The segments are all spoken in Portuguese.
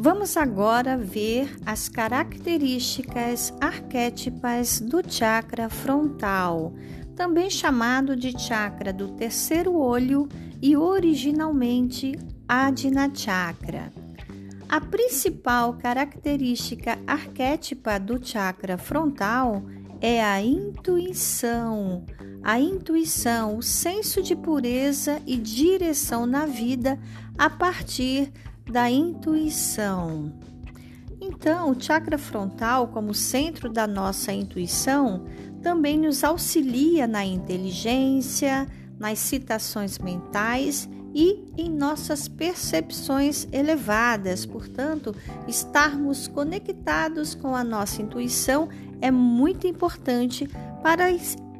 Vamos agora ver as características arquétipas do chakra frontal, também chamado de chakra do terceiro olho e originalmente Adina Chakra. A principal característica arquétipa do chakra frontal é a intuição. A intuição, o senso de pureza e direção na vida a partir da intuição. Então, o chakra frontal, como centro da nossa intuição, também nos auxilia na inteligência, nas citações mentais e em nossas percepções elevadas. Portanto, estarmos conectados com a nossa intuição é muito importante para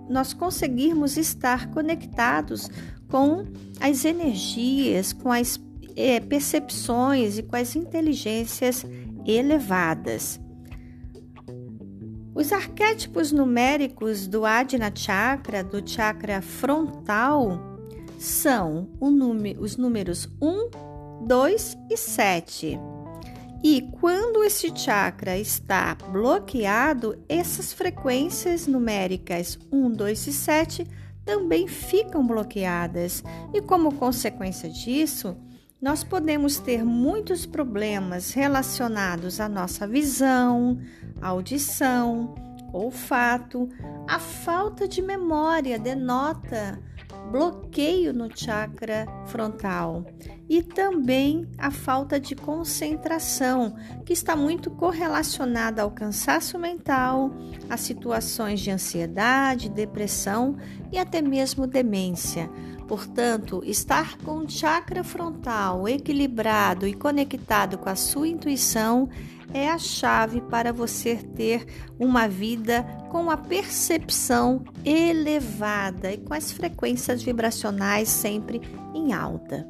nós conseguirmos estar conectados com as energias, com as é, percepções e com as inteligências elevadas. Os arquétipos numéricos do Adina Chakra, do chakra frontal, são número, os números 1, 2 e 7. E quando esse chakra está bloqueado, essas frequências numéricas 1, 2 e 7 também ficam bloqueadas. E como consequência disso, nós podemos ter muitos problemas relacionados à nossa visão, audição, olfato. A falta de memória denota bloqueio no chakra frontal e também a falta de concentração, que está muito correlacionada ao cansaço mental, a situações de ansiedade, depressão e até mesmo demência. Portanto, estar com o chakra frontal equilibrado e conectado com a sua intuição é a chave para você ter uma vida com a percepção elevada e com as frequências vibracionais sempre em alta.